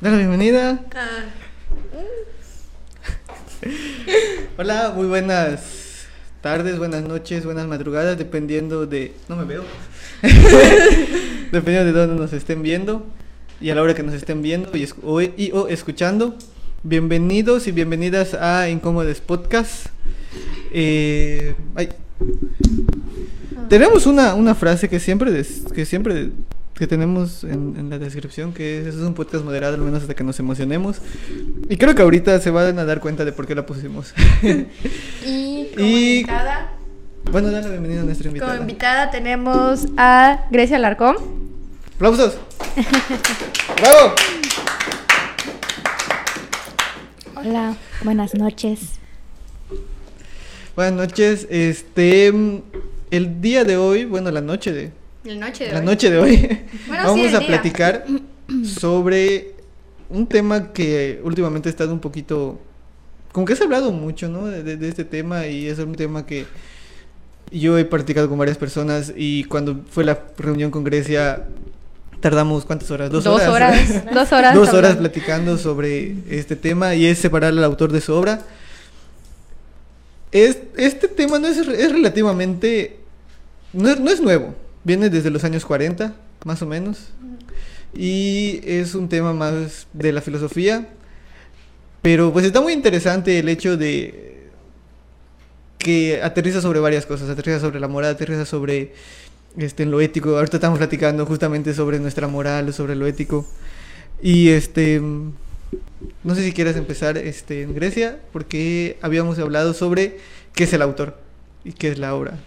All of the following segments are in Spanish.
Da la bienvenida. Hola, muy buenas tardes, buenas noches, buenas madrugadas, dependiendo de... No me veo. dependiendo de dónde nos estén viendo y a la hora que nos estén viendo y, o, y o escuchando. Bienvenidos y bienvenidas a Incómodes Podcast. Eh, ay. Tenemos una, una frase que siempre, des- que siempre que tenemos en, en la descripción, que es, es un podcast moderado, al menos hasta que nos emocionemos. Y creo que ahorita se van a dar cuenta de por qué la pusimos. Y como Y- invitada, bueno, dale la bienvenida a nuestra como invitada. invitada tenemos a Grecia Larcón. ¡Aplausos! ¡Bravo! Hola, buenas noches. Buenas noches. Este, el día de hoy, bueno, la noche de, La noche de la hoy. noche de hoy, Bueno, sí, vamos a día. platicar sobre un tema que últimamente ha estado un poquito, como que se ha hablado mucho, ¿no? De, este tema y es un tema que yo he practicado con varias personas y cuando fue la reunión con Grecia tardamos cuántas horas, dos, Dos horas, horas. Dos horas. dos horas platicando sobre este tema y es separar al autor de su obra. Es, este tema no es, es relativamente... No es, no es nuevo, viene desde los años 40, más o menos. Y es un tema más de la filosofía. Pero pues está muy interesante el hecho de que aterriza sobre varias cosas, aterriza sobre la moral, aterriza sobre este, lo ético. Ahorita estamos platicando justamente sobre nuestra moral, sobre lo ético. Y este, no sé si quieras empezar este, en Grecia, porque habíamos hablado sobre qué es el autor y qué es la obra.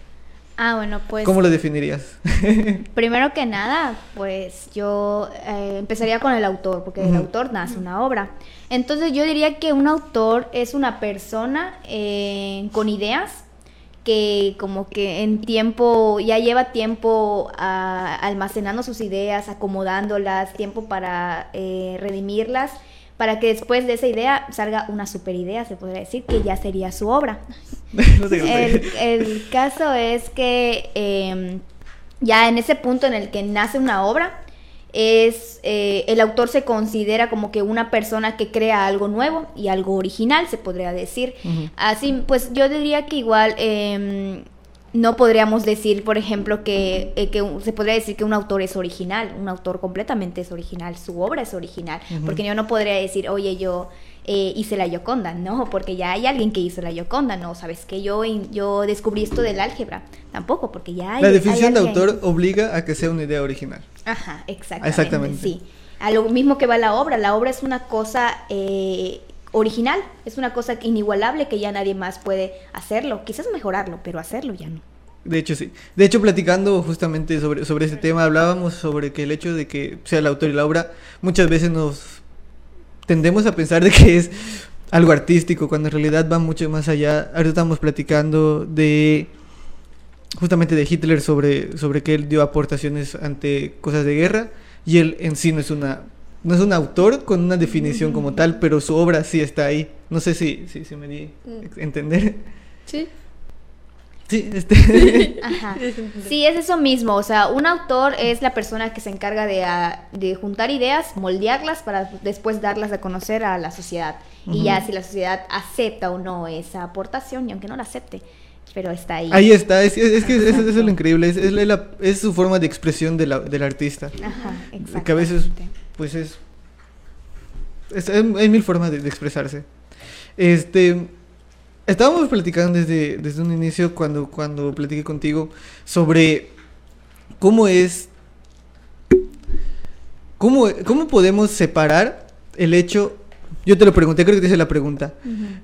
Ah, bueno, pues ¿Cómo lo definirías? primero que nada, pues yo eh, empezaría con el autor, porque del Ujú. autor nace una obra. Entonces yo diría que un autor es una persona eh, con ideas que como que en tiempo, ya lleva tiempo ah, almacenando sus ideas, acomodándolas, tiempo para eh, redimirlas, para que después de esa idea salga una super idea, se podría decir, que ya sería su obra. no El, el caso es que eh, ya en ese punto en el que nace una obra, es eh, el autor se considera como que una persona que crea algo nuevo y algo original, se podría decir. Así, pues yo diría que igual eh, no podríamos decir, por ejemplo, que, eh, que un- se podría decir que un autor es original, un autor completamente es original, su obra es original, porque yo no podría decir, oye, yo eh, hice la Yoconda, no, porque ya hay alguien que hizo la Yoconda, no, sabes que yo, yo descubrí esto del álgebra, tampoco, porque ya hay La definición de hay autor obliga a que sea una idea original. Ajá, exactamente. Exactamente. Sí. A lo mismo que va la obra. La obra es una cosa eh, original, es una cosa inigualable que ya nadie más puede hacerlo. Quizás mejorarlo, pero hacerlo ya no. De hecho, sí. De hecho, platicando justamente sobre, sobre este tema, hablábamos sobre que el hecho de que sea el autor y la obra, muchas veces nos tendemos a pensar de que es algo artístico, cuando en realidad va mucho más allá. Ahorita estamos platicando de justamente de Hitler sobre, sobre que él dio aportaciones ante cosas de guerra y él en sí no es una no es un autor con una definición como tal, pero su obra sí está ahí. No sé si, si, si me di a entender. Sí. Sí, este... Ajá. Sí, es eso mismo. O sea, un autor es la persona que se encarga de, ah, de juntar ideas, moldearlas para después darlas a conocer a la sociedad. Y ya si la sociedad acepta o no esa aportación, y aunque no la acepte, pero está ahí. Ahí está, es, es- es que eso, eso es lo increíble, es, es la- es su forma de expresión de la- del artista. Ajá, exacto. Que a veces, pues es, es- hay mil formas de, de expresarse. Este, estábamos platicando desde, desde un inicio cuando, cuando platiqué contigo sobre cómo es, cómo, cómo podemos separar el hecho, yo te lo pregunté, creo que te hice la pregunta,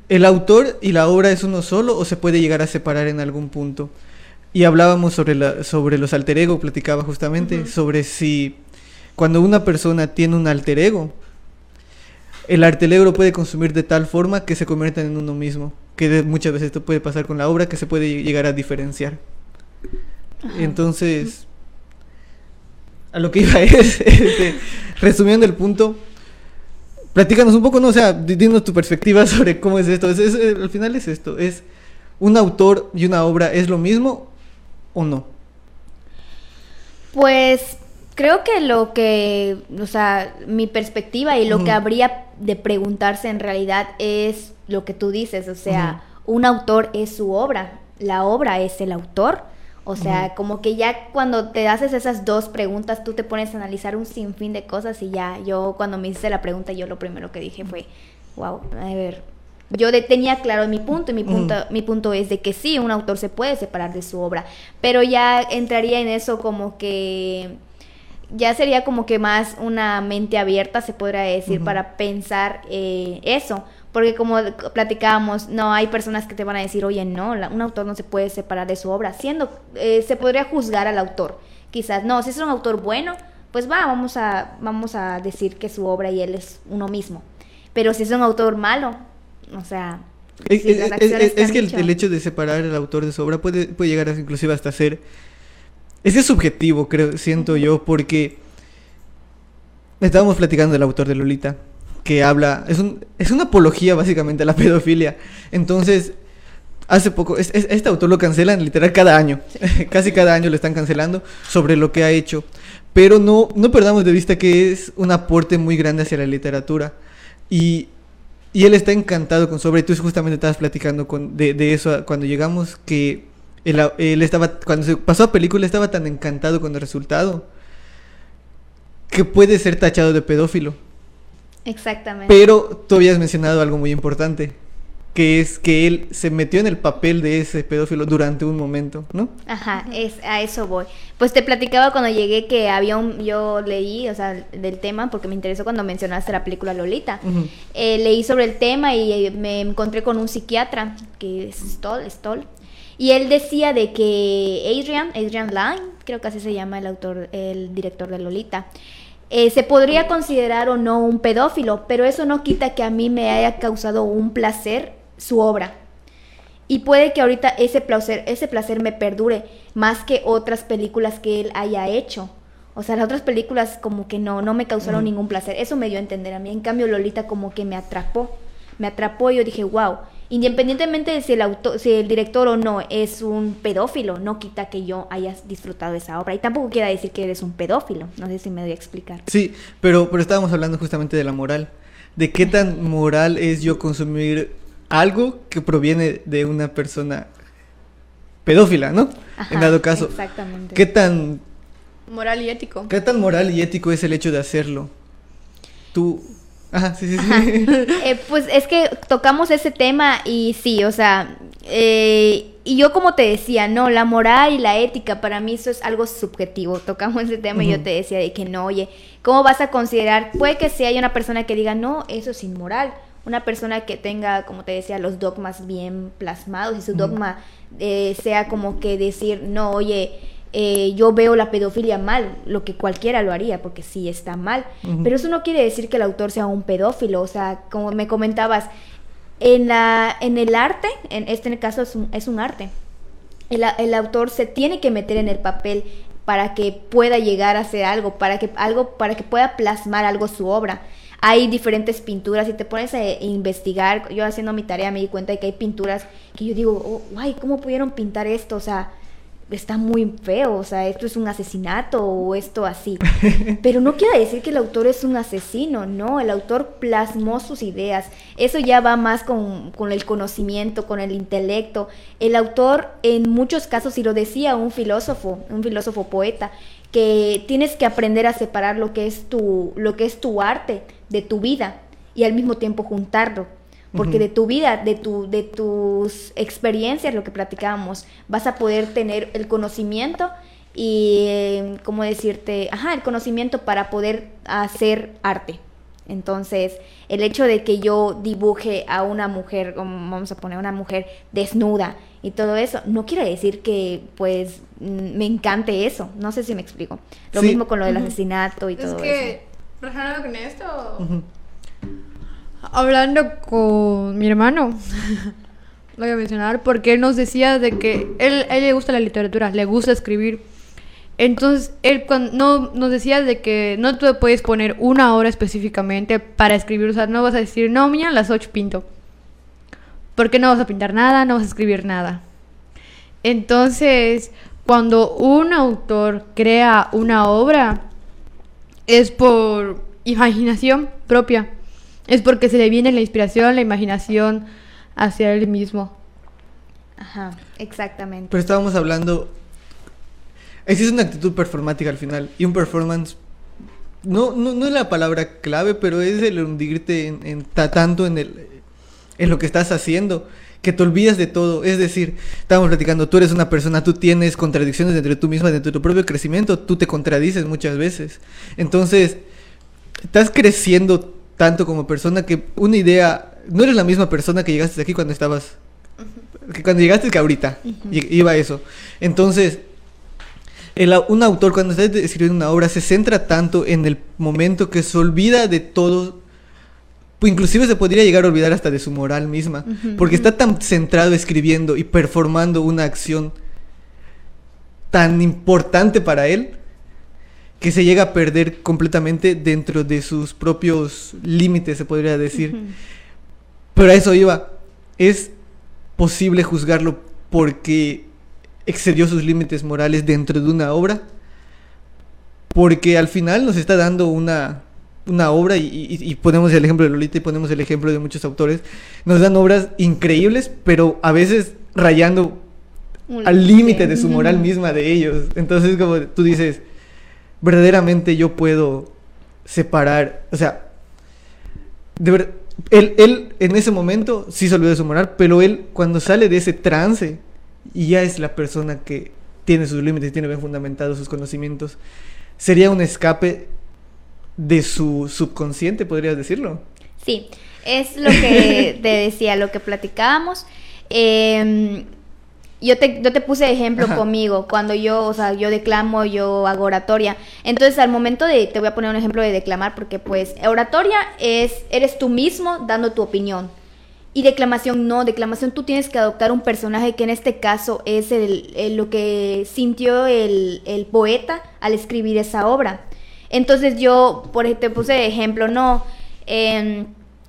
¿El autor y la obra es uno solo o se puede llegar a separar en algún punto? Y hablábamos sobre, la, sobre los alter ego, platicaba justamente sobre si cuando una persona tiene un alter ego, el alter ego puede consumir de tal forma que se convierta en uno mismo. Que muchas veces esto puede pasar con la obra, que se puede llegar a diferenciar. Ajá. Entonces, a lo que iba es, este, resumiendo el punto, platícanos un poco, ¿no? O sea, di- dinos tu perspectiva sobre cómo es esto. Es- es- eh, al final es esto, es un autor y una obra, ¿es lo mismo o no? Pues Creo que lo que, o sea, mi perspectiva y lo que habría de preguntarse en realidad es lo que tú dices, o sea, un autor es su obra, la obra es el autor. O sea, como que ya cuando te haces esas dos preguntas, tú te pones a analizar un sinfín de cosas y ya, yo cuando me hice la pregunta, yo lo primero que dije fue, wow, a ver, yo de- tenía claro mi punto y mi punto, mi punto es de que sí, un autor se puede separar de su obra, pero ya entraría en eso como que ya sería como que más una mente abierta, se podría decir, para pensar eh, eso. Porque como platicábamos, no hay personas que te van a decir, oye, no, la- un autor no se puede separar de su obra, siendo, eh, se podría juzgar al autor. Quizás, no, si es un autor bueno, pues va, vamos a, vamos a decir que su obra y él es uno mismo. Pero si es un autor malo, o sea... Es, si es- las es- que es han que el, dicho- el hecho de separar al autor de su obra puede, puede llegar a, inclusive hasta ser... Es que es subjetivo, creo, siento yo, porque estábamos platicando del autor de Lolita, que habla, es, un, es una apología básicamente a la pedofilia. Entonces, hace poco, es- es- este autor lo cancelan literal cada año, casi cada año lo están cancelando sobre lo que ha hecho. Pero no, no perdamos de vista que es un aporte muy grande hacia la literatura. Y y él está encantado con. Y tú justamente estabas platicando con, de, de eso cuando llegamos, que él, estaba, cuando se pasó a película, estaba tan encantado con el resultado, que puede ser tachado de pedófilo. Exactamente. Pero tú habías mencionado algo muy importante, que es que él se metió en el papel de ese pedófilo durante un momento, ¿no? Ajá, es, a eso voy. Pues te platicaba cuando llegué que había un, yo leí, o sea, del tema, porque me interesó cuando mencionaste la película Lolita. Eh, leí sobre el tema y eh, me encontré con un psiquiatra, que es Stoll, Stoll, y él decía de que Adrian, Adrian Lyne, creo que así se llama el autor, el director de Lolita, eh, se podría considerar o no un pedófilo, pero eso no quita que a mí me haya causado un placer su obra. Y puede que ahorita ese placer, ese placer me perdure más que otras películas que él haya hecho. O sea, las otras películas como que no, no me causaron ningún placer. Eso me dio a entender a mí. En cambio, Lolita como que me atrapó. Me atrapó y yo dije, wow. Independientemente de si el, autor, si el director o no es un pedófilo, no quita que yo haya disfrutado de esa obra. Y tampoco quiera decir que eres un pedófilo. No sé si me doy a explicar. Sí, pero, pero estábamos hablando justamente de la moral. De qué tan moral es yo consumir algo que proviene de una persona pedófila, ¿no? Ajá, en dado caso. Exactamente. ¿Qué tan, Moral y ético. ¿Qué tan moral y ético es el hecho de hacerlo? Tú... Ajá, sí, sí, sí. Ajá. Eh, pues es que tocamos ese tema y sí, o sea, eh, y yo como te decía, no, la moral y la ética, para mí eso es algo subjetivo. Tocamos ese tema y yo te decía de que no, oye, ¿cómo vas a considerar? Puede que si hay una persona que diga, no, eso es inmoral. Una persona que tenga, como te decía, los dogmas bien plasmados y su dogma eh, sea como que decir, no, oye, eh, yo veo la pedofilia mal, lo que cualquiera lo haría, porque sí está mal. Pero eso no quiere decir que el autor sea un pedófilo, o sea, como me comentabas, en, la, en el arte, en este caso es un, es un arte, el, el autor se tiene que meter en el papel para que pueda llegar a hacer algo, para que, algo, para que pueda plasmar algo su obra. Hay diferentes pinturas y te pones a investigar, yo haciendo mi tarea me di cuenta de que hay pinturas que yo digo, oh, guay, ¿cómo pudieron pintar esto? O sea, está muy feo, o sea, esto es un asesinato o esto así. Pero no quiere decir que el autor es un asesino, no, el autor plasmó sus ideas. Eso ya va más con, con el conocimiento, con el intelecto. El autor, en muchos casos, y lo decía un filósofo, un filósofo poeta, que tienes que aprender a separar lo que es tu, lo que es tu arte de tu vida y al mismo tiempo juntarlo. Porque de tu vida, de, tu, de tus experiencias, lo que platicábamos, vas a poder tener el conocimiento y, ¿cómo decirte? Ajá, el conocimiento para poder hacer arte. Entonces, el hecho de que yo dibuje a una mujer, como vamos a poner una mujer desnuda y todo eso, no quiere decir que, pues, me encante eso. No sé si me explico. Lo Sí. mismo con lo del asesinato y Es todo que, eso. relacionado con esto, Ujú. Hablando con mi hermano, lo voy a mencionar porque él nos decía de que él, él le gusta la literatura, le gusta escribir. Entonces, él no, nos decía de que no te puedes poner una hora específicamente para escribir, o sea, no vas a decir, no, mañana a las 8 pinto. Porque no vas a pintar nada, no vas a escribir nada. Entonces, cuando un autor crea una obra, es por imaginación propia. Es porque se le viene la inspiración, la imaginación hacia él mismo. Ajá, exactamente. Pero estábamos hablando. Existe una actitud performática al final. Y un performance. No, no, no es la palabra clave, pero es el hundirte en, en ta- tanto en, el, en lo que estás haciendo que te olvidas de todo. Es decir, estábamos platicando, tú eres una persona, tú tienes contradicciones dentro de tú misma, dentro de tu propio crecimiento, tú te contradices muchas veces. Entonces, estás creciendo tanto como persona que una idea, no eres la misma persona que llegaste aquí cuando estabas, que cuando llegaste que ahorita, iba eso. Entonces, el un autor cuando está escribiendo una obra se centra tanto en el momento que se olvida de todo, pues inclusive se podría llegar a olvidar hasta de su moral misma, porque está tan centrado escribiendo y performando una acción tan importante para él que se llega a perder completamente dentro de sus propios límites, se podría decir. Pero a eso iba. Es posible juzgarlo porque excedió sus límites morales dentro de una obra. Porque al final nos está dando una, una obra, y, y- y ponemos el ejemplo de Lolita y ponemos el ejemplo de muchos autores. Nos dan obras increíbles, pero a veces rayando al límite de su moral misma de ellos. Entonces, como tú dices, verdaderamente yo puedo separar, o sea, de ver, él, él en ese momento sí se olvidó de su moral, pero él cuando sale de ese trance y ya es la persona que tiene sus límites, tiene bien fundamentados sus conocimientos, sería un escape de su subconsciente, podrías decirlo. Sí, es lo que te decía, lo que platicábamos. Em, yo, te, yo te puse ejemplo Ajá. conmigo, cuando yo, o sea, yo declamo, yo hago oratoria. Entonces, al momento de, te voy a poner un ejemplo de declamar, porque pues oratoria es, eres tú mismo dando tu opinión. Y declamación no, declamación tú tienes que adoptar un personaje que en este caso es el, el- lo que sintió el, el poeta al escribir esa obra. Entonces yo, por ejemplo, te puse de ejemplo, no, em,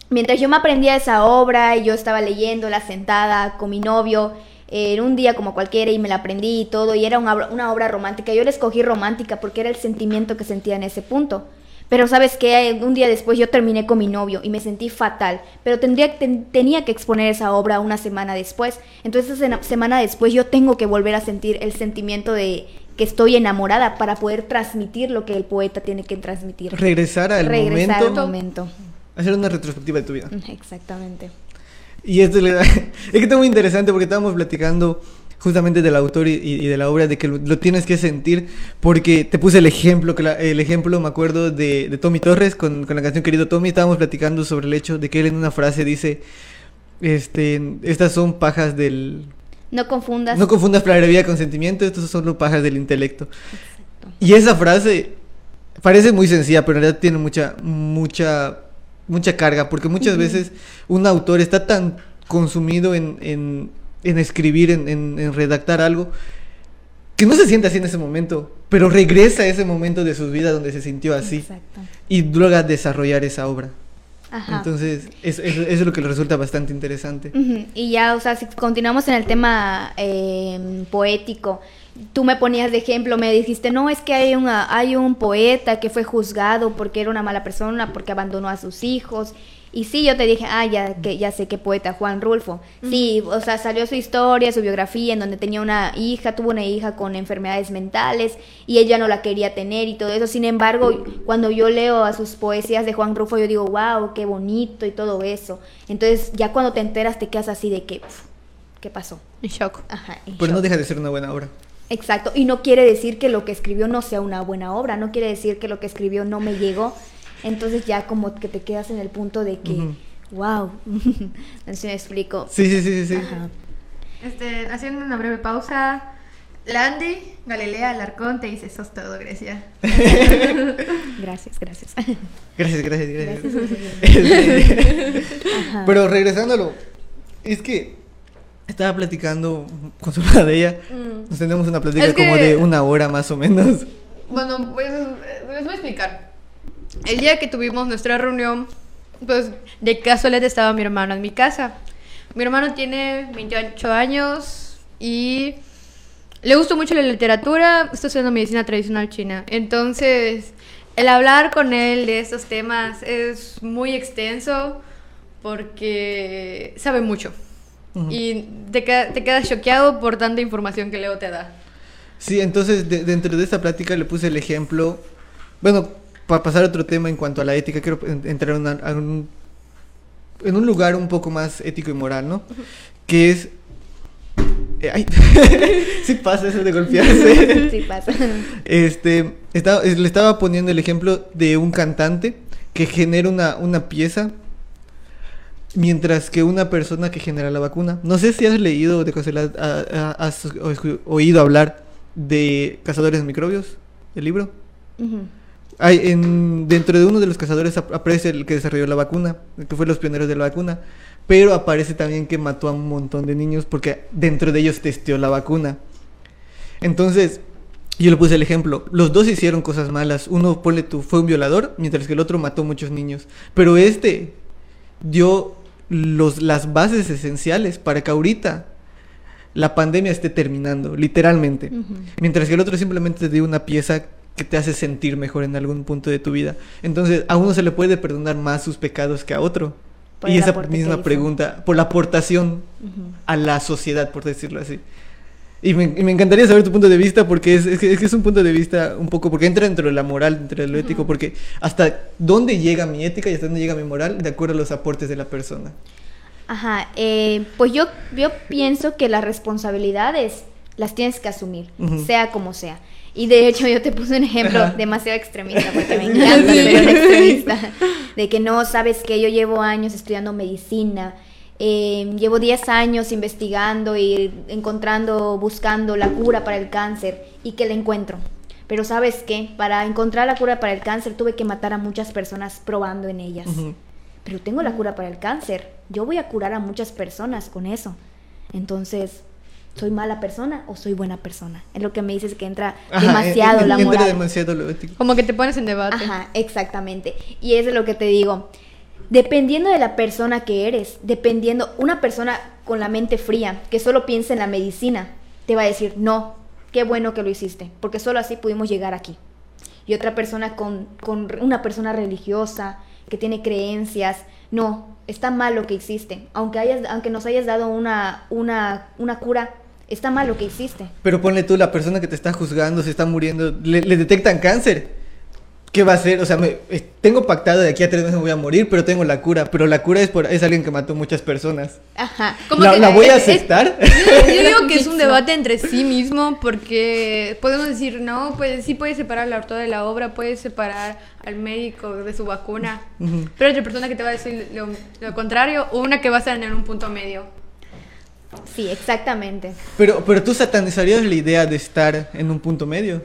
mientras yo me aprendía esa obra y yo estaba leyéndola sentada con mi novio, eh, en un día como cualquiera y me la aprendí y todo, y era una, obra- una obra romántica, yo la escogí romántica porque era el sentimiento que sentía en ese punto. Pero sabes que un día después yo terminé con mi novio y me sentí fatal, pero tendría, ten- tenía que exponer esa obra una semana después. Entonces esa semana después yo tengo que volver a sentir el sentimiento de que estoy enamorada para poder transmitir lo que el poeta tiene que transmitir. Regresar al Regresar momento, al momento. hacer una retrospectiva de tu vida. Exactamente. Y esto le da... es que está muy interesante porque estábamos platicando justamente del autor y, y de la obra, de que lo, lo tienes que sentir, porque te puse el ejemplo, que la- el ejemplo me acuerdo de, de Tommy Torres con, con la canción Querido Tommy, estábamos platicando sobre el hecho de que él en una frase dice, este, estas son pajas del... No confundas. No confundas palabrería con sentimiento, estos son solo pajas del intelecto. Exacto. Y esa frase parece muy sencilla, pero en realidad tiene mucha, mucha, mucha carga, porque muchas veces un autor está tan consumido en, en, en escribir, en, redactar algo, que no se siente así en ese momento, pero regresa a ese momento de su vida donde se sintió así Exacto. y logra desarrollar esa obra. Ajá. Entonces, eso, eso- eso es lo que le resulta bastante interesante. Y ya, o sea, si continuamos en el tema eh, poético, tú me ponías de ejemplo, me dijiste, no, es que hay, una, hay un poeta que fue juzgado porque era una mala persona, porque abandonó a sus hijos. Y sí, yo te dije, ah, ya, que, ya sé qué poeta, Juan Rulfo. Sí, o sea, salió su historia, su biografía, en donde tenía una hija, tuvo una hija con enfermedades mentales y ella no la quería tener y todo eso. Sin embargo, cuando yo leo a sus poesías de Juan Rulfo, yo digo, wow, qué bonito y todo eso. Entonces, ya cuando te enteras, te quedas así de que, ¿qué pasó? En shock. Ajá, en Pero no deja de ser una buena obra. Exacto, y no quiere decir que lo que escribió no sea una buena obra, no quiere decir que lo que escribió no me llegó. Entonces ya como que te quedas en el punto de que, wow, no sé si me explico. Sí, sí, sí, sí. sí. Ajá. Este, haciendo una breve pausa, Landy, Galilea, Alarcón te dice, sos todo, Grecia. Gracias, gracias. Gracias, gracias, gracias. Gracias. Ajá. Pero regresándolo, es que estaba platicando con su madre de ella. Mm. Nos tenemos una plática Es que- como de una hora más o menos. Bueno, pues les voy a explicar. El día que tuvimos nuestra reunión, pues de casualidad estaba mi hermano en mi casa. Mi hermano tiene 28 años y le gusta mucho la literatura, está estudiando medicina tradicional china. Entonces, el hablar con él de estos temas es muy extenso porque sabe mucho. Y te, te quedas choqueado por tanta información que Leo te da. Sí, entonces de- dentro de esta plática le puse el ejemplo, bueno, para pasar a otro tema en cuanto a la ética, quiero en- entrar en, una- a un, en un lugar un poco más ético y moral, ¿no? Que es... eh, ay, sí pasa eso de golpearse. Sí pasa. Este, estaba, es- le estaba poniendo el ejemplo de un cantante que genera una, una pieza, mientras que una persona que genera la vacuna. No sé si has leído o has oído hablar de Cazadores de Microbios, el libro. Hay en, dentro de uno de los cazadores ap- aparece el que desarrolló la vacuna, el que fue los pioneros de la vacuna, pero aparece también que mató a un montón de niños porque dentro de ellos testeó la vacuna. Entonces, yo le puse el ejemplo, los dos hicieron cosas malas, uno, ponle tú, fue un violador, mientras que el otro mató muchos niños, pero este dio los, las bases esenciales para que ahorita la pandemia esté terminando, literalmente. Mientras que el otro simplemente te dio una pieza que te hace sentir mejor en algún punto de tu vida. Entonces, a uno se le puede perdonar más sus pecados que a otro. Por y esa misma pregunta, por la aportación a la sociedad, por decirlo así. Y me, y me encantaría saber tu punto de vista porque es, es que, es que es un punto de vista un poco, porque entra dentro de la moral, dentro de lo ético, porque hasta dónde llega mi ética y hasta dónde llega mi moral de acuerdo a los aportes de la persona. Ajá, eh, pues yo, yo pienso que las responsabilidades las tienes que asumir, sea como sea. Y de hecho yo te puse un ejemplo Ajá. demasiado extremista, porque me encanta ser un extremista, de que no, sabes que yo llevo años estudiando medicina, eh, llevo 10 años investigando y encontrando, buscando la cura para el cáncer y que la encuentro. Pero sabes qué, para encontrar la cura para el cáncer tuve que matar a muchas personas probando en ellas Ujú. pero tengo la cura para el cáncer. Yo voy a curar a muchas personas con eso. Entonces, ¿soy mala persona o soy buena persona? Es lo que me dices que entra Ajá, demasiado en- la entra moral. demasiado lo ético. Como que te pones en debate. Ajá, exactamente. Y eso es lo que te digo. Dependiendo de la persona que eres, dependiendo, una persona con la mente fría, que solo piensa en la medicina, te va a decir, no, qué bueno que lo hiciste, porque solo así pudimos llegar aquí. Y otra persona con, con una persona religiosa, que tiene creencias, no, está mal lo que hiciste. Aunque, hayas, aunque nos hayas dado una, una, una cura, está mal lo que hiciste. Pero ponle tú, la persona que te está juzgando, se está muriendo, le, le detectan cáncer. ¿Qué va a hacer? O sea, me, eh, tengo pactado de aquí a tres meses me voy a morir, pero tengo la cura. Pero la cura es por es alguien que mató muchas personas. Ajá. Como ¿La, que- la voy a es- aceptar? Yo digo que es un debate entre sí mismo porque podemos decir, no, pues sí puedes separar al autor de la obra, puedes separar al médico de su vacuna, pero otra persona que te va a decir lo, lo contrario o una que va a estar en un punto medio. Sí, exactamente. pero, pero tú satanizarías la idea de estar en un punto medio.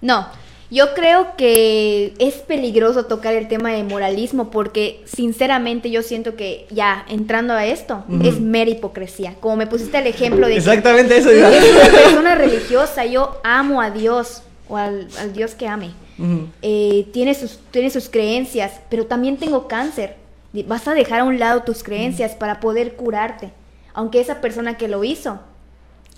No, yo creo que es peligroso tocar el tema de moralismo porque sinceramente yo siento que ya entrando a esto es mera hipocresía. Como me pusiste el ejemplo de que Exactamente eso. iba. es una persona religiosa, yo amo a Dios o al, al Dios que ame. Eh, tiene, sus, tiene sus creencias, pero también tengo cáncer. Vas a dejar a un lado tus creencias para poder curarte. Aunque esa persona que lo hizo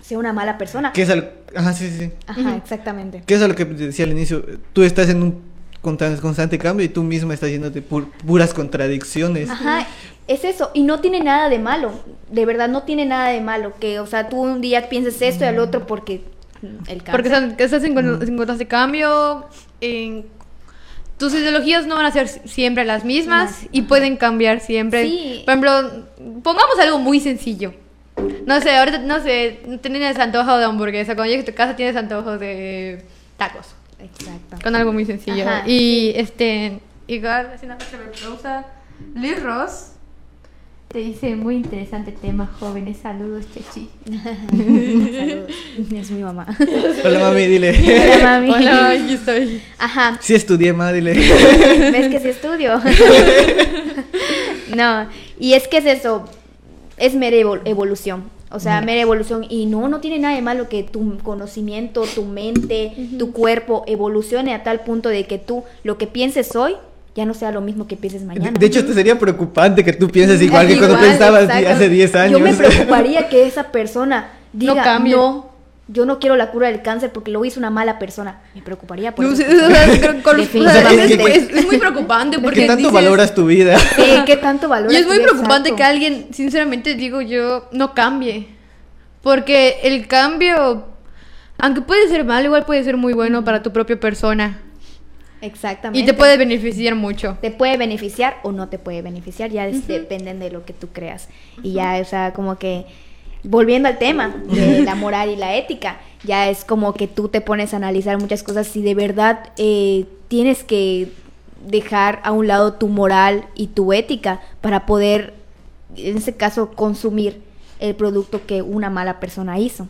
sea una mala persona. ¿Qué es al... Ajá, sí, sí, sí. Ajá, exactamente. ¿Qué es a lo que te decía al inicio? Tú estás en un constante cambio y tú misma estás yéndote por puras contradicciones. Ajá, es eso. Y no tiene nada de malo. De verdad, no tiene nada de malo. Que, o sea, tú un día pienses esto y al otro porque el cáncer. Porque están- que estás en, en constante cambio, en- tus ideologías no van a ser siempre las mismas No. y pueden cambiar siempre. Sí. Por ejemplo, pongamos algo muy sencillo. No sé, ahorita no sé, tienes antojo de hamburguesa, cuando llegues a tu casa tienes antojo de tacos. Exacto. Con algo muy sencillo. Ajá, y este, igual, haciendo pregunta, Liz Ross te dice muy interesante tema, jóvenes. Saludos, Chechi. Saludos. Es mi mamá. Hola mami, dile. Hola, mami. Hola, aquí estoy. Ajá. Sí estudié, ma, dile. ¿Ves que sí estudio? no, y es que es eso, es mera evol- evolución. O sea, mera evolución. Y no, no tiene nada de malo que tu conocimiento, tu mente, tu cuerpo evolucione a tal punto de que tú lo que pienses hoy ya no sea lo mismo que pienses mañana. de hecho, te sería preocupante que tú pienses igual que cuando pensabas exacto. hace 10 años. Yo me preocuparía que esa persona diga, cambie. no, yo no quiero la cura del cáncer porque lo hizo una mala persona. Me preocuparía por No eso. o sea, creo- con- o sea, Definitivamente. es, es muy preocupante porque ¿Qué tanto dices- valoras tu vida? Sí, ¿Qué tanto valor? Y es muy preocupante que alguien, sinceramente digo yo, no cambie. Porque el cambio, aunque puede ser malo, igual puede ser muy bueno para tu propia persona. Exactamente. Y te puede beneficiar mucho. te puede beneficiar o no te puede beneficiar, ya dependen de lo que tú creas. Y ya, o sea, como que volviendo al tema de la moral y la ética, ya es como que tú te pones a analizar muchas cosas si de verdad eh, tienes que dejar a un lado tu moral y tu ética para poder, en ese caso, consumir el producto que una mala persona hizo.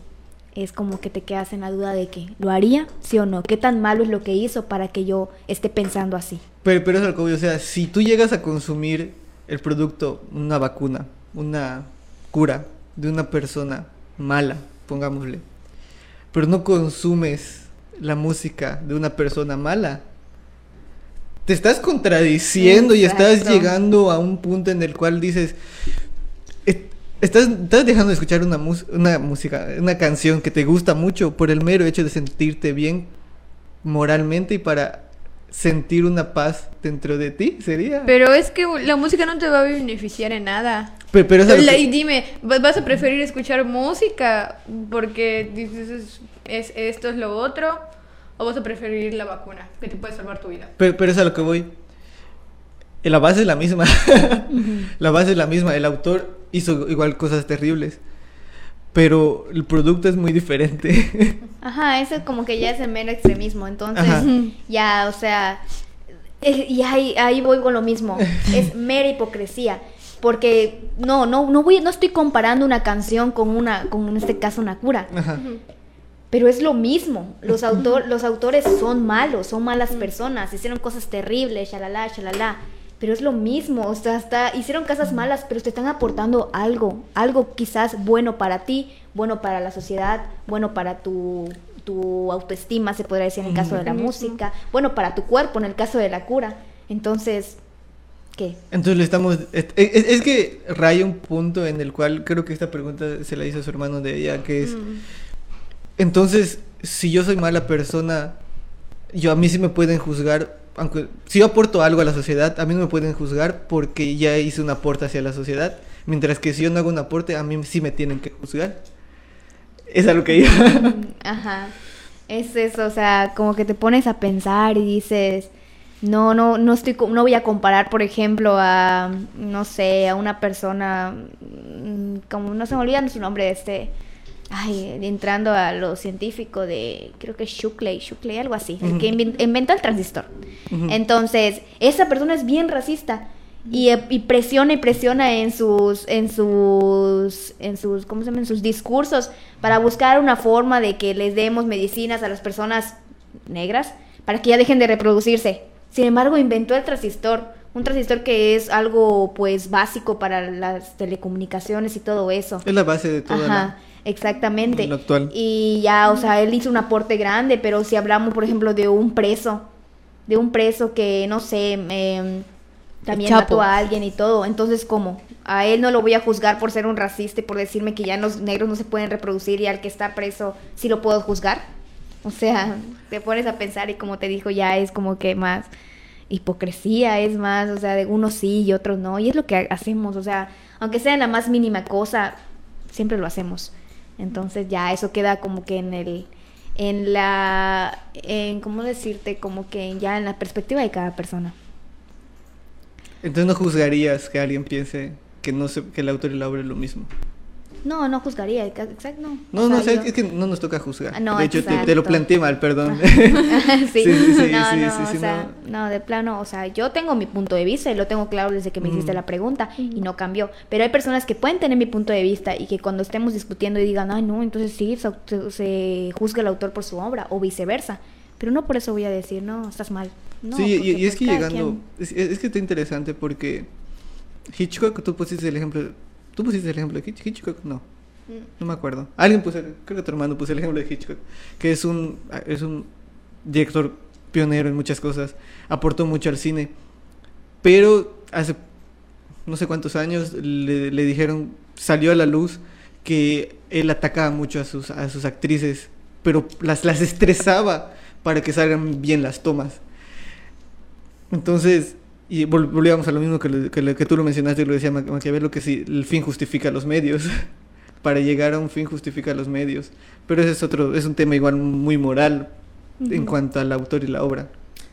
Es como que te quedas en la duda de que lo haría, sí o no, qué tan malo es lo que hizo para que yo esté pensando así. Pero, pero es algo obvio, o sea, si tú llegas a consumir el producto, una vacuna, una cura de una persona mala, pongámosle, pero no consumes la música de una persona mala, te estás contradiciendo y estás llegando a un punto en el cual dices, "Es- estás, estás dejando de escuchar una, mus- una música, una canción que te gusta mucho por el mero hecho de sentirte bien moralmente y para sentir una paz dentro de ti, sería. Pero es que la música no te va a beneficiar en nada. Pero, pero es La- lo que- y dime, ¿va- ¿vas a preferir escuchar música porque dices es, es- esto es lo otro? ¿O vas a preferir la vacuna que te puede salvar tu vida? pero, pero es a lo que voy. La base es la misma. la base es la misma. El autor hizo igual cosas terribles. Pero el producto es muy diferente. Ajá, eso como que ya es el mero extremismo, entonces Ajá. ya, o sea, y ahí, ahí voy con lo mismo, es mera hipocresía, porque no, no, no voy, no estoy comparando una canción con una, con en este caso una cura, Ajá. pero es lo mismo, los, autor, los autores son malos, son malas personas, hicieron cosas terribles, shalala, shalala, pero es lo mismo, o sea, hasta hicieron cosas malas, pero te están aportando algo, algo quizás bueno para ti, bueno para la sociedad, bueno para tu, tu autoestima, se podría decir en el caso de la música, bueno para tu cuerpo en el caso de la cura. Entonces, ¿qué? Entonces le estamos... Es, es- es que raya un punto en el cual creo que esta pregunta se la hizo a su hermano de ella, que es... Mm. Entonces, si yo soy mala persona, yo a mí sí me pueden juzgar, aunque si yo aporto algo a la sociedad, a mí no me pueden juzgar porque ya hice un aporte hacia la sociedad, mientras que si yo no hago un aporte, a mí sí me tienen que juzgar. Es a lo que iba. Ajá. Es eso, o sea, como que te pones a pensar y dices, no, no, no estoy, no voy a comparar, por ejemplo, a, no sé, a una persona, mm, como no se me olvida su nombre, este, ay, entrando a lo científico de, creo que Shukley, Shukley, algo así, el que inventó el transistor. Entonces, esa persona es bien racista. Y, eh, y presiona y presiona en sus, en sus, en sus, ¿cómo se llama? En sus discursos para buscar una forma de que les demos medicinas a las personas negras para que ya dejen de reproducirse. Sin embargo, inventó el transistor, un transistor que es algo pues básico para las telecomunicaciones y todo eso. Es la base de todo. Ajá, exactamente. lo actual. Y ya, o sea, él hizo un aporte grande, pero si hablamos, por ejemplo, de un preso, de un preso que, no sé, em, también mató a alguien y todo, entonces, ¿cómo? A él no lo voy a juzgar por ser un racista y por decirme que ya los negros no se pueden reproducir y al que está preso sí lo puedo juzgar. O sea, te pones a pensar y como te dijo, ya es como que más hipocresía, es más, o sea, de unos sí y otros no. Y es lo que hacemos, o sea, aunque sea en la más mínima cosa, siempre lo hacemos. Entonces ya eso queda como que en el, en la, en, ¿cómo decirte? Como que ya en la perspectiva de cada persona. Entonces no juzgarías que alguien piense que no se, que el autor y la obra lo mismo. No, no juzgaría, exacto, no. No, O no, sea, es que no nos toca juzgar. No, de hecho, te, te lo planteé mal, perdón. sí, Sí, sí, sí, no, sí, no, sí, sí, o sea, no. de plano, o sea, yo tengo mi punto de vista y lo tengo claro desde que me hiciste la pregunta y no cambió. Pero hay personas que pueden tener mi punto de vista y que cuando estemos discutiendo y digan, ay, no, entonces sí, se, juzga el autor por su obra o viceversa. Pero no por eso voy a decir, no, estás mal. No, sí, y, es pues, que llegando, quien- es, es que está interesante porque Hitchcock, tú pusiste el ejemplo, tú pusiste el ejemplo de Hitch- Hitchcock, no, Mm. no me acuerdo. Alguien puso, creo que tu hermano puso el ejemplo de Hitchcock, que es un, es un director pionero en muchas cosas, aportó mucho al cine, pero hace no sé cuántos años le, le dijeron, salió a la luz que él atacaba mucho a sus, a sus actrices, pero las, las estresaba para que salgan bien las tomas. Entonces, y vol- volvíamos a lo mismo que, lo- que, lo- que tú lo mencionaste y lo decía Ma- Maquiavelo, que si el fin justifica los medios. para llegar a un fin justifica los medios. Pero ese es otro, es un tema igual muy moral en cuanto al autor y la obra.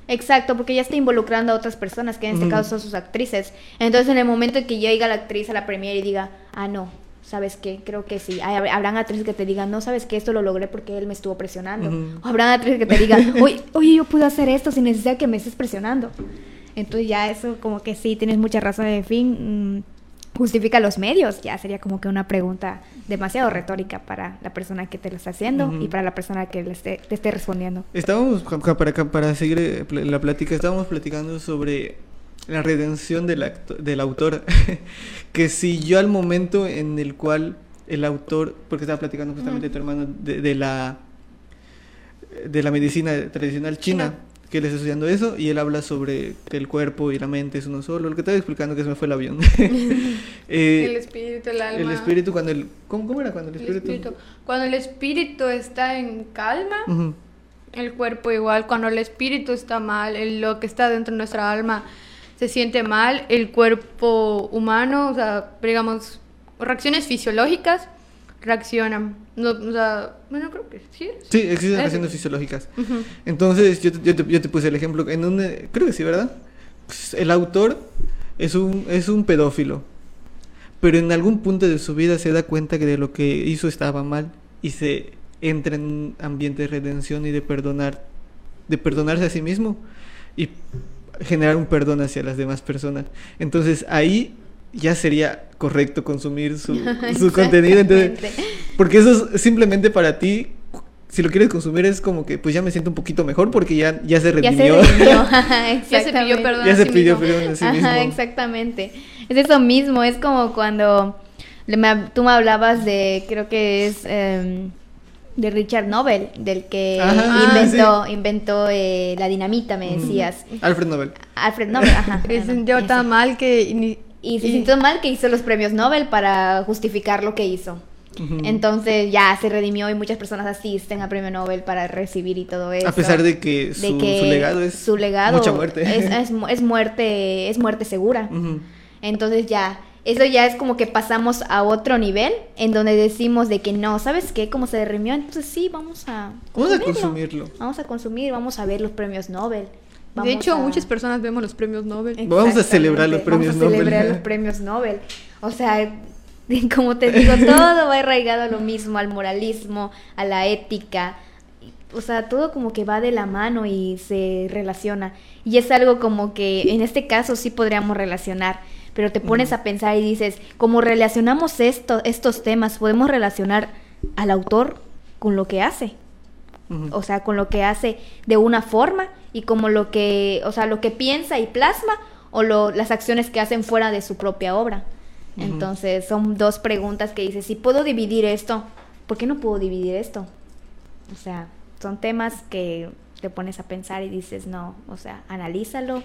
Exacto, porque ya está involucrando a otras personas, que en este caso son sus actrices. Entonces, en el momento en que llega la actriz a la premiere y diga, ah, no, ¿sabes qué? Creo que sí. Hay- habrán actrices que te digan, no, ¿sabes qué? Esto lo logré porque él me estuvo presionando. O habrán actrices que te digan, oye, oye, yo pude hacer esto sin necesidad que me estés presionando. Entonces, ya eso, como que sí, tienes mucha razón. En fin, mm, justifica los medios. Ya sería como que una pregunta demasiado retórica para la persona que te lo está haciendo y para la persona que le esté, te esté respondiendo. Estábamos, para, para seguir eh, la plática, estábamos platicando sobre la redención del, acto- del autor. que si yo al momento en el cual el autor, porque estaba platicando justamente tu hermano de, de la de la medicina tradicional china, China. Que él está estudiando eso, y él habla sobre que el cuerpo y la mente es uno solo, lo que estaba explicando que se me fue el avión. Eh, el espíritu, el alma. el espíritu cuando el... ¿Cómo, cómo era cuando el el espíritu? espíritu. Cuando el espíritu está en calma, Ujú. el cuerpo igual. Cuando el espíritu está mal, el- lo que está dentro de nuestra alma se siente mal, el cuerpo humano, o sea, digamos, reacciones fisiológicas reaccionan. No, o sea, bueno, creo que sí. Sí, existen reacciones fisiológicas. Ujú. Entonces, yo te, yo, te, yo te puse el ejemplo. En un, eh, creo que sí, ¿verdad? Pues, el autor es un, es un pedófilo. Pero en algún punto de su vida se da cuenta que de lo que hizo estaba mal. Y se entra en un ambiente de redención y de perdonar. De perdonarse a sí mismo. Y generar un perdón hacia las demás personas. Entonces, ahí ya sería correcto consumir su, su contenido. Entonces, Exactamente. porque eso es simplemente para ti, si lo quieres consumir es como que pues ya me siento un poquito mejor porque ya, ya se Ya se redimió. Ya se pidió perdón. ya a se sí pidió mismo. perdón a sí Ajá, mismo. exactamente. Es eso mismo, es como cuando le- me hab- tú me hablabas de, creo que es em, de Richard Nobel, del que Ajá, inventó, inventó eh, la dinamita, me Ujú. decías. Alfred Nobel. Alfred Nobel, ajá. Sintió ese. tan mal que... Y se sintió mal que hizo los premios Nobel para justificar lo que hizo. Entonces ya se redimió y muchas personas asisten a premio Nobel para recibir y todo eso. A pesar de que su, de que su legado es su legado mucha muerte. Es, es mu- es muerte, es muerte segura. Entonces ya, eso ya es como que pasamos a otro nivel en donde decimos de que no, ¿sabes qué? Como se redimió, entonces sí, vamos a Vamos a consumirlo. consumirlo. Vamos a consumir, vamos a ver los premios Nobel. De hecho, a- muchas personas vemos los premios Nobel. Vamos a celebrar los premios vamos a celebrar Nobel. los premios Nobel. O sea, como te digo, todo va arraigado a lo mismo, al moralismo, a la ética. O sea, todo como que va de la mano y se relaciona. Y es algo como que en este caso sí podríamos relacionar. Pero te pones a pensar y dices, como relacionamos esto, estos temas, podemos relacionar al autor con lo que hace O sea, con lo que hace de una forma y como lo que, o sea, lo que piensa y plasma o lo, las acciones que hacen fuera de su propia obra. Entonces, son dos preguntas que dices, si puedo dividir esto, ¿por qué no puedo dividir esto? O sea, son temas que te pones a pensar y dices, no, o sea, analízalo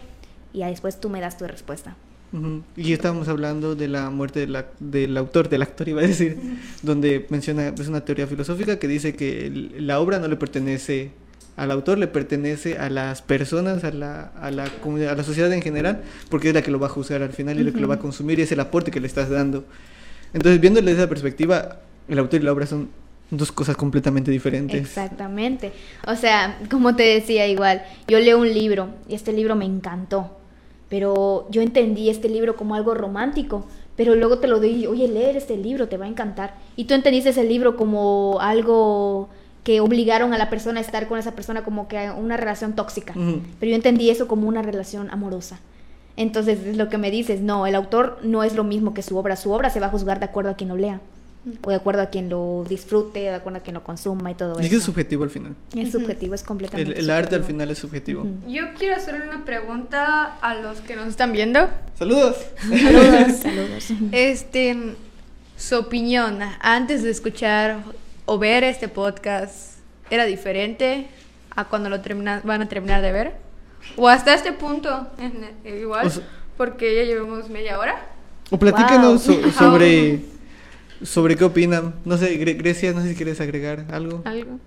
y después tú me das tu respuesta. Ujú. Y estábamos hablando de la muerte de la- del autor, del actor iba a decir, donde menciona, es una teoría filosófica que dice que el- la obra no le pertenece al autor, le pertenece a las personas, a la, a la comunidad, a la sociedad en general, porque es la que lo va a juzgar al final y la que lo va a consumir y es el aporte que le estás dando. Entonces, viéndole desde esa perspectiva, el autor y la obra son dos cosas completamente diferentes. Exactamente. O sea, como te decía igual, yo leo un libro y este libro me encantó, pero yo entendí este libro como algo romántico, pero luego te lo doy, oye, leer este libro te va a encantar. Y tú entendiste ese libro como algo que obligaron a la persona a estar con esa persona como que una relación tóxica. Pero yo entendí eso como una relación amorosa. Entonces, es lo que me dices, no, el autor no es lo mismo que su obra. Su obra se va a juzgar de acuerdo a quien lo lea, o de acuerdo a quien lo disfrute, de acuerdo a quien lo consuma y todo Y es que eso. es subjetivo al final. Es subjetivo, es El, completamente el arte al final es subjetivo. Ujú. Yo quiero hacerle una pregunta a los que nos están viendo. Saludos. Saludos, saludos. Este, su opinión antes de escuchar o ver este podcast era diferente a cuando lo termina- van a terminar de ver o hasta este punto eh, igual O sea- porque ya llevamos media hora. O platícanos Wow. so- sobre sobre qué opinan. No sé, Gre- Grecia, no sé si quieres agregar algo. Algo.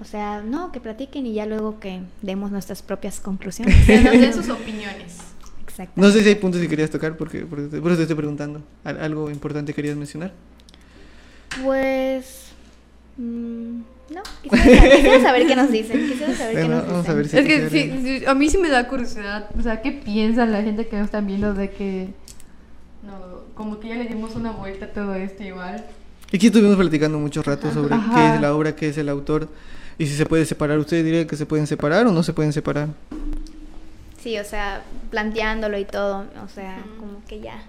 O sea, no, que platiquen y ya luego que demos nuestras propias conclusiones. Que nos den sus opiniones. Exacto. No sé si hay puntos que querías tocar, porque, porque te- por eso te estoy preguntando. ¿Al- ¿Algo importante querías mencionar? Pues. mm, no, quisiera saber, quisiera saber qué nos dicen. Quisiera saber qué nos vamos a dicen. ver si- Es que sí, a mí sí me da curiosidad. O sea, ¿qué piensa la gente que nos están viendo de que. No, como que ya le dimos una vuelta a todo esto igual. Aquí estuvimos platicando mucho rato sobre Ajá. qué es la obra, qué es el autor y si se puede separar. ¿Ustedes dirían que se pueden separar o no se pueden separar? Sí, o sea, planteándolo y todo. O sea, Ujú. como que ya.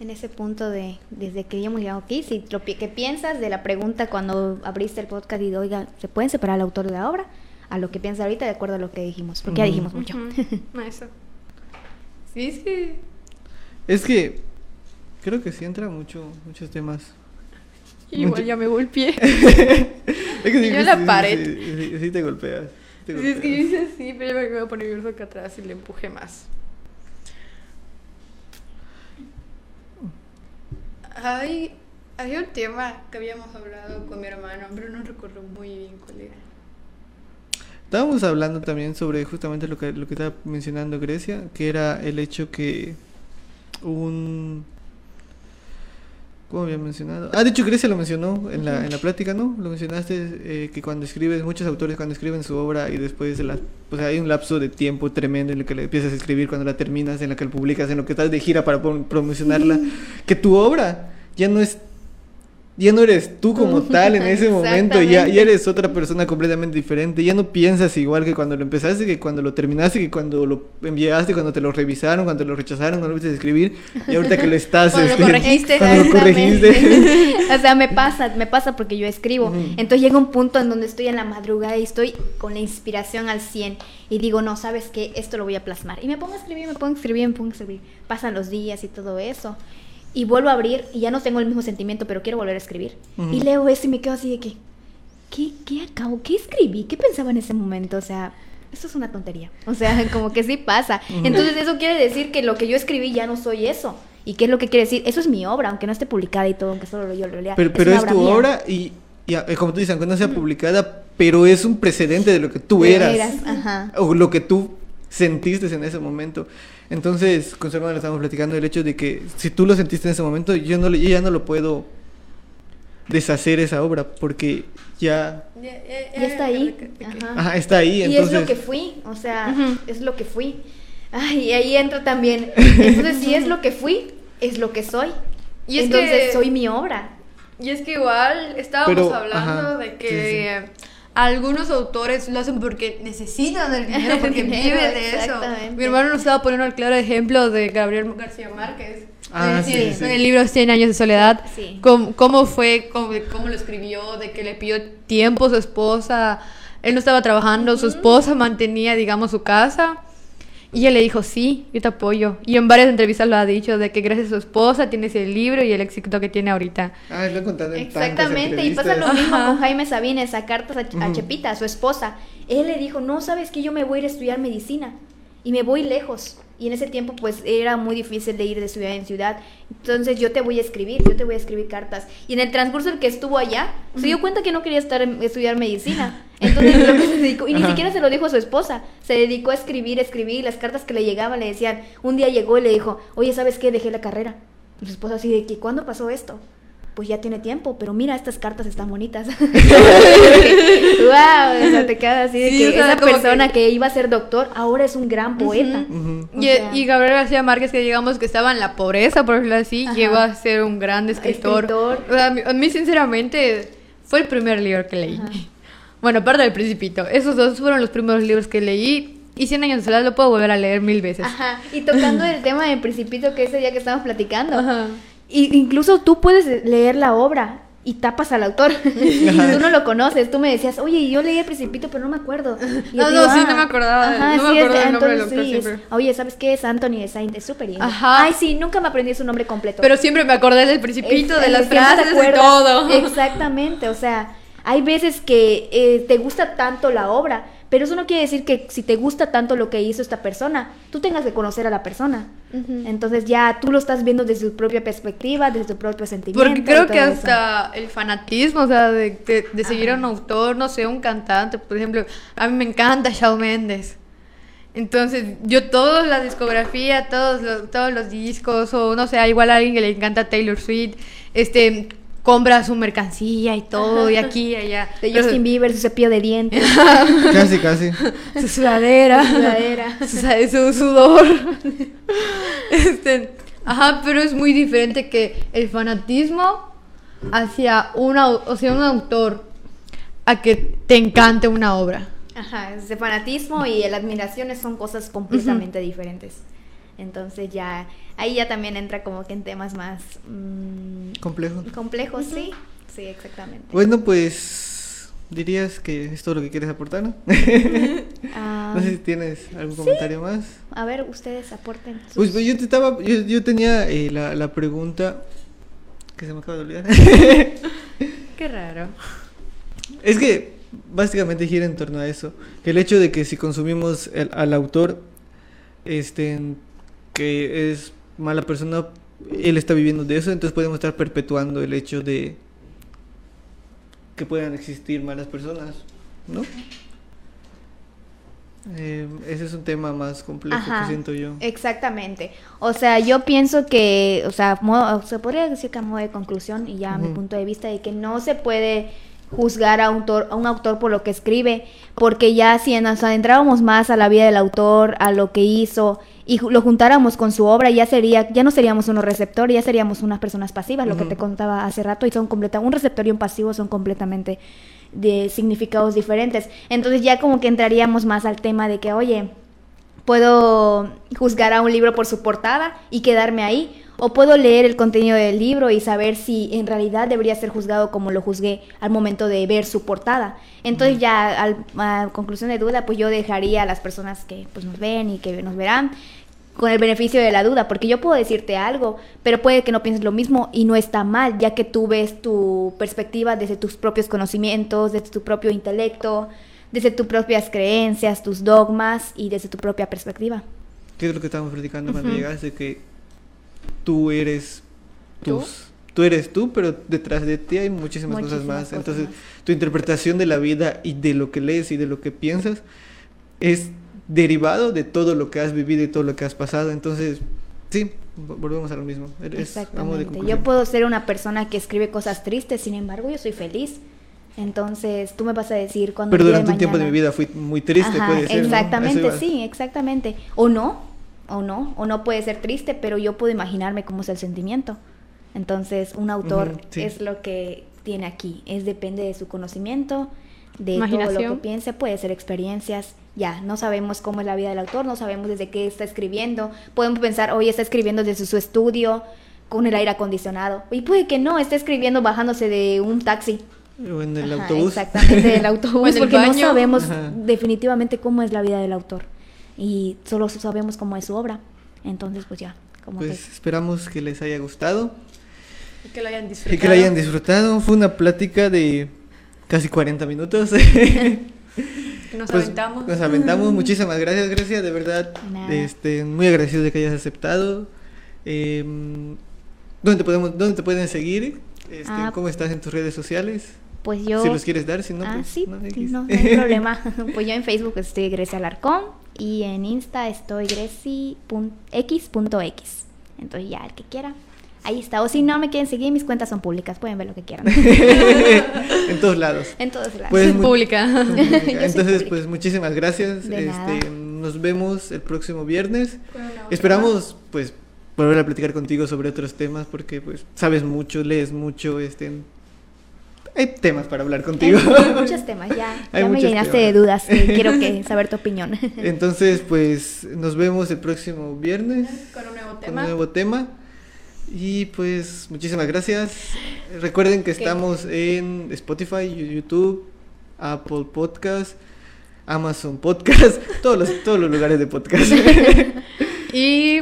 En ese punto de, desde que hemos llegado aquí, si lo que piensas de la pregunta cuando abriste el podcast y de, oiga, ¿se pueden separar el autor de la obra? A lo que piensas ahorita de acuerdo a lo que dijimos, porque ya dijimos mucho. Ujú, Eso. Sí, sí. Es que creo que sí entra mucho, muchos temas. Igual Mucho- ya me golpeé. Es que Y yo la pared. Sí, sí- sí te golpeas. te Sí, es que yo golpeas. hice así, pero yo me voy a poner nervioso acá atrás y le empujé más. Hay, hay un tema que habíamos hablado con mi hermano, pero no recuerdo muy bien cuál era. Estábamos hablando también sobre justamente lo que, lo que estaba mencionando Grecia, que era el hecho que un... ¿Cómo había mencionado? Ah, de hecho Grecia lo mencionó en la, en la plática, ¿no? Lo mencionaste, eh, que cuando escribes, muchos autores cuando escriben su obra y después de la, pues hay un lapso de tiempo tremendo en el que le empiezas a escribir, cuando la terminas, en la que la publicas, en lo que estás de gira para prom- promocionarla, que tu obra ya no es ya no eres tú como tal en ese momento, ya, ya eres otra persona completamente diferente, ya no piensas igual que cuando lo empezaste, que cuando lo terminaste, que cuando lo enviaste, cuando te lo revisaron, cuando lo rechazaron, cuando lo viste escribir, y ahorita que lo estás Cuando lo corregiste. cuando lo corregiste. O sea, me pasa, me pasa porque yo escribo. Entonces llega un punto en donde estoy en la madrugada y estoy con la inspiración al 100 y digo, no, ¿sabes qué? Esto lo voy a plasmar. Y me pongo a escribir, me pongo a escribir, me pongo a escribir. Pasan los días y todo eso. Y vuelvo a abrir y ya no tengo el mismo sentimiento, pero quiero volver a escribir. Ujú. Y leo eso y me quedo así de que, ¿qué, qué acabo? ¿Qué escribí? ¿Qué pensaba en ese momento? O sea, esto es una tontería. O sea, como que sí pasa. Ujú. Entonces eso quiere decir que lo que yo escribí ya no soy eso. ¿Y qué es lo que quiere decir? Eso es mi obra, aunque no esté publicada y todo, aunque solo yo lo lea. Pero, pero una es tu mía. obra y, y, eh, como tú dices, aunque no sea publicada, pero es un precedente de lo que tú eras. veras, ajá. o lo que tú sentiste en ese momento. Entonces, con su hermano le estábamos platicando el hecho de que si tú lo sentiste en ese momento, yo, no, le- yo ya no lo puedo deshacer esa obra porque ya Ya está ahí. Ajá. ajá, está ahí. Y entonces, es lo que fui, o sea, es lo que fui. Ay, y ahí entra también. Entonces, si es lo que fui, es lo que soy. Y es Entonces, que- soy mi obra. Y es que igual estábamos Pero, hablando ajá, de que sí, sí. Algunos autores lo hacen porque necesitan el dinero, porque Dinero, viven de eso. Mi hermano nos estaba poniendo el claro ejemplo de Gabriel García Márquez. Ah, Eh, sí, sí, sí, sí. El libro 100 años de soledad. Sí. Cómo, cómo fue, cómo, cómo lo escribió, de que le pidió tiempo a su esposa. Él no estaba trabajando, su esposa mantenía, digamos, su casa. Y ella le dijo, sí, yo te apoyo. Y en varias entrevistas lo ha dicho, de que gracias a su esposa tiene ese libro y el éxito que tiene ahorita. Ah, lo he contado en Exactamente, y pasa lo mismo Ajá. con Jaime Sabines, a cartas a, a. Chepita, a su esposa. Él le dijo, no, sabes que yo me voy a ir a estudiar medicina y me voy lejos. Y en ese tiempo pues era muy difícil de ir de ciudad en ciudad. Entonces yo te voy a escribir, yo te voy a escribir cartas. Y en el transcurso en que estuvo allá, se dio cuenta que no quería estar estudiar medicina. Entonces lo que se dedicó, y ni Ajá. siquiera se lo dijo a su esposa, se dedicó a escribir, escribir, y las cartas que le llegaban le decían, un día llegó y le dijo, oye, ¿sabes qué? Dejé la carrera. Y su esposa así de que, ¿cuándo pasó esto? Pues ya tiene tiempo, pero mira, estas cartas están bonitas. wow, o sea, te quedas así de Sí, que o sea, esa persona que- que... iba a ser doctor ahora es un gran poeta. Y, sea- y Gabriel García Márquez, que digamos que estaba en la pobreza, por decirlo así, Ajá. llegó a ser un gran escritor. Escritor. O sea, a, mí, a mí, sinceramente, fue el primer libro que leí. Ajá. Bueno, aparte del Principito. Esos dos fueron los primeros libros que leí. Y 100 años de soledad lo puedo volver a leer mil veces. Ajá. Y tocando el tema del principito que ese día que estábamos platicando. Ajá. Y incluso tú puedes leer la obra y tapas al autor. tú no lo conoces. Tú me decías, oye, yo leí el Principito, pero no me acuerdo. Y No, no, sí, no me acordaba Ajá, no me sí, es acordaba de- del nombre del autor sí, es-. Oye, ¿sabes qué es Anthony de Saint Exupéry? Ajá. Ay, sí, nunca me aprendí su nombre completo. Pero siempre me acordé del Principito, de las frases y todo. Exactamente, o sea, hay veces que eh, te gusta tanto la obra, Pero eso no quiere decir que si te gusta tanto lo que hizo esta persona, tú tengas que conocer a la persona. Entonces ya tú lo estás viendo desde tu propia perspectiva, desde tu propio sentimiento. Porque creo que eso. hasta el fanatismo, o sea, de, de- de seguir a un autor, no sé, un cantante, por ejemplo, a mí me encanta Shawn Mendes. Entonces, yo toda la discografía, todos los, todos los discos, o no sé, igual a alguien que le encanta Taylor Swift, este, compra su mercancía y todo, y aquí y allá. De Pero- Justin Bieber, su cepillo de dientes, Casi, casi. su sudadera, su sudadera. su, sudor. Este, ajá, pero es muy diferente que el fanatismo hacia, una, o sea, un autor a que te encante una obra. Ajá, ese fanatismo y la admiración son cosas completamente diferentes. Entonces ya, ahí ya también entra como que en temas más mm, Complejo. complejos, sí. Sí, exactamente. Bueno, pues dirías que es todo lo que quieres aportar, ¿no? Ah, no sé si tienes algún comentario más. a ver, ustedes aporten. sus- Pues, pues, yo te estaba, yo, yo tenía eh, la, la pregunta que se me acaba de olvidar. Qué raro. es que básicamente gira en torno a eso, que el hecho de que si consumimos el- al autor, este, que es mala persona, él está viviendo de eso, entonces podemos estar perpetuando el hecho de que puedan existir malas personas, ¿no? Eh, ese es un tema más complejo Ajá, que siento yo. Exactamente. O sea, yo pienso que, o sea, mo- se podría decir que a modo de conclusión y ya mi Ujú. punto de vista de que no se puede juzgar a un, autor, a un autor por lo que escribe, porque ya si nos adentrábamos más a la vida del autor, a lo que hizo y lo juntáramos con su obra, ya sería, ya no seríamos unos receptores, ya seríamos unas personas pasivas, lo que te contaba hace rato, y son completa, un receptor y un pasivo son completamente de significados diferentes. Entonces ya como que entraríamos más al tema de que, oye, puedo juzgar a un libro por su portada y quedarme ahí, o puedo leer el contenido del libro y saber si en realidad debería ser juzgado como lo juzgué al momento de ver su portada. Entonces ya al- a conclusión de duda, pues yo dejaría a las personas que pues nos ven y que nos verán con el beneficio de la duda, porque yo puedo decirte algo, pero puede que no pienses lo mismo y no está mal, ya que tú ves tu perspectiva desde tus propios conocimientos, desde tu propio intelecto, desde tus propias creencias, tus dogmas y desde tu propia perspectiva. ¿Qué es lo que estábamos platicando cuando llegaste? Que tú eres ¿Tú? tus. Tú eres tú, pero detrás de ti hay muchísimas, cosas más. cosas Entonces, más. tu interpretación de la vida y de lo que lees y de lo que piensas es derivado de todo lo que has vivido y todo lo que has pasado. Entonces, sí, vo- volvemos a lo mismo. Eres- vamos de Exactamente. Yo puedo ser una persona que escribe cosas tristes, sin embargo, yo soy feliz. Entonces, tú me vas a decir cuando Pero de durante un tiempo de mi vida fui muy triste, Exactamente, sí, exactamente. O no, o no, o no puede ser triste, pero yo puedo imaginarme cómo es el sentimiento. Entonces, un autor sí. es lo que tiene aquí, es depende de su conocimiento, de todo lo que piense, puede ser experiencias. Ya, no sabemos cómo es la vida del autor, no sabemos desde qué está escribiendo. Podemos pensar, hoy está escribiendo desde su estudio con el aire acondicionado. Y puede que no, esté escribiendo bajándose de un taxi. O en el Ajá, autobús. Exactamente, del autobús, en el porque no sabemos Ajá. definitivamente cómo es la vida del autor. Y solo sabemos cómo es su obra. Entonces, pues ya, como Pues esperamos que les haya gustado Y que lo hayan disfrutado. y que la hayan disfrutado. Fue una plática de casi 40 minutos. Que nos Pues, aventamos. Nos aventamos. Muchísimas gracias, Grecia. De verdad, nada. este, muy agradecido de que hayas aceptado. Eh, ¿dónde, te podemos, ¿Dónde te pueden seguir? Este, Ah. ¿Cómo estás en tus redes sociales? que, pues yo... Si los quieres dar, si no, ah, pues, sí, no, no, no hay problema. pues yo en Facebook estoy Grecia Alarcón y en Insta estoy greci.x.x. Entonces ya, el que quiera, ahí está. O si no me quieren seguir, mis cuentas son públicas, pueden ver lo que quieran. en todos lados. en todos lados. Pues, pública. Soy Entonces, pública. pues muchísimas gracias. De nada. Este, nos vemos el próximo viernes. Esperamos, pues, volver a platicar contigo sobre otros temas porque, pues, sabes mucho, lees mucho, este, hay temas para hablar contigo. Hay muchos temas, ya, Hay ya me llenaste temas. de dudas. eh, quiero que saber tu opinión. Entonces, pues, nos vemos el próximo viernes Con un nuevo con un tema. nuevo tema. Y pues, muchísimas gracias. Recuerden que estamos en Spotify, YouTube, Apple Podcast, Amazon Podcast, todos los, todos los lugares de podcast. Y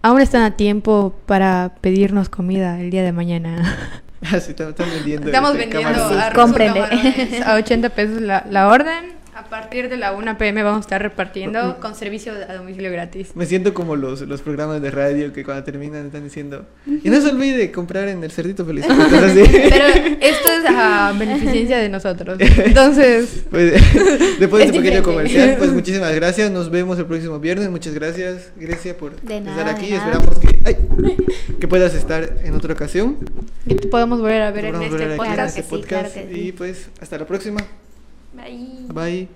aún están a tiempo para pedirnos comida el día de mañana. Así estamos, vendiendo. Estamos este, vendiendo camarones. Sí, a 80 pesos la, la orden. A partir de la 1 pm vamos a estar repartiendo con servicio a domicilio gratis. Me siento como los, los programas de radio que cuando terminan están diciendo y no se olvide comprar en el Cerdito Feliz. Pero esto es a beneficencia de nosotros. Entonces, Pues, después de Es este pequeño comercial, pues muchísimas gracias. Nos vemos el próximo viernes. Muchas gracias, Grecia, por De estar nada, aquí. nada. Esperamos que, ay, que puedas estar en otra ocasión. que te podamos volver a ver en este volver aquí en podcast. este sí, podcast. claro sí. Y pues hasta la próxima. Bye. Bye.